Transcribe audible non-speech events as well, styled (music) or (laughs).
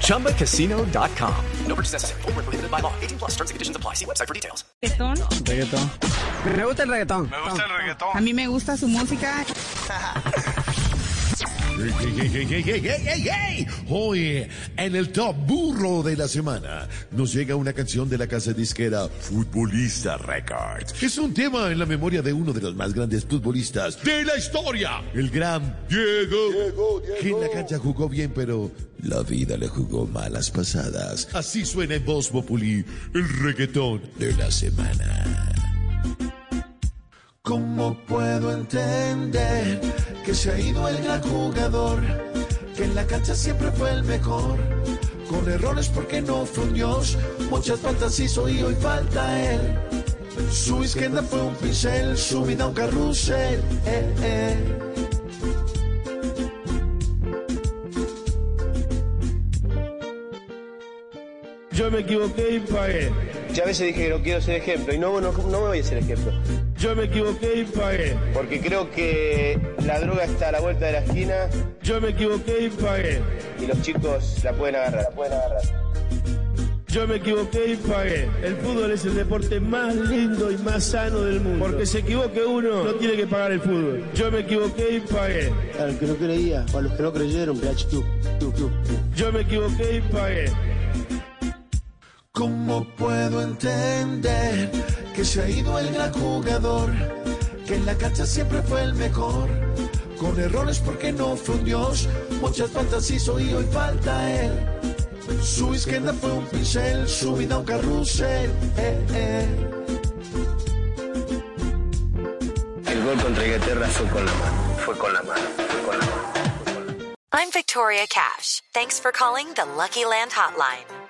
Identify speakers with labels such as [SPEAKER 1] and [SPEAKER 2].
[SPEAKER 1] ChumbaCasino.com. No purchase necessary. Full prohibited by law. 18 plus terms and conditions apply. See website for details.
[SPEAKER 2] ¿Reggaetón?
[SPEAKER 3] Reggaetón. Me gusta el reggaetón.
[SPEAKER 4] Me gusta el reggaetón.
[SPEAKER 2] A mí me gusta su música. (laughs)
[SPEAKER 5] Hoy, en el top burro de la semana, nos llega una canción de la casa disquera Futbolista Records. Es un tema en la memoria de uno de los más grandes futbolistas de la historia, el gran Diego.
[SPEAKER 4] Diego, Diego.
[SPEAKER 5] Que en la cancha jugó bien, pero la vida le jugó malas pasadas. Así suena en Voz Populi, el reggaetón de la semana.
[SPEAKER 6] ¿Cómo puedo entender que se ha ido el gran jugador? Que en la cancha siempre fue el mejor. Con errores porque no fue un dios. Muchas faltas hizo y hoy falta él. Su izquierda fue un pincel, su vida un carrusel. Eh, eh.
[SPEAKER 7] Yo me equivoqué y pagué.
[SPEAKER 8] Ya a veces dije que no quiero ser ejemplo y no, no, no me voy a ser ejemplo.
[SPEAKER 7] Yo me equivoqué y pagué.
[SPEAKER 8] Porque creo que la droga está a la vuelta de la esquina
[SPEAKER 7] Yo me equivoqué y pagué.
[SPEAKER 8] y los chicos la pueden agarrar, la pueden agarrar.
[SPEAKER 7] Yo me equivoqué y pagué. El fútbol es el deporte más lindo y más sano del mundo. Porque se equivoque uno, no tiene que pagar el fútbol. Yo me equivoqué y pagué.
[SPEAKER 9] Al que no creía, o a los que no creyeron, tú, tú, tú.
[SPEAKER 7] Yo me equivoqué y pagué.
[SPEAKER 6] ¿Cómo puedo entender que se ha ido el gran jugador? Que en la cancha siempre fue el mejor. Con errores porque no fue un dios. Muchas faltas hizo y hoy falta él. Su izquierda fue un pincel, su vida un carrusel. Eh, eh.
[SPEAKER 8] El gol contra Inglaterra fue con la mano, fue con la mano, fue con la mano.
[SPEAKER 10] I'm Victoria Cash. Thanks for calling the Lucky Land Hotline.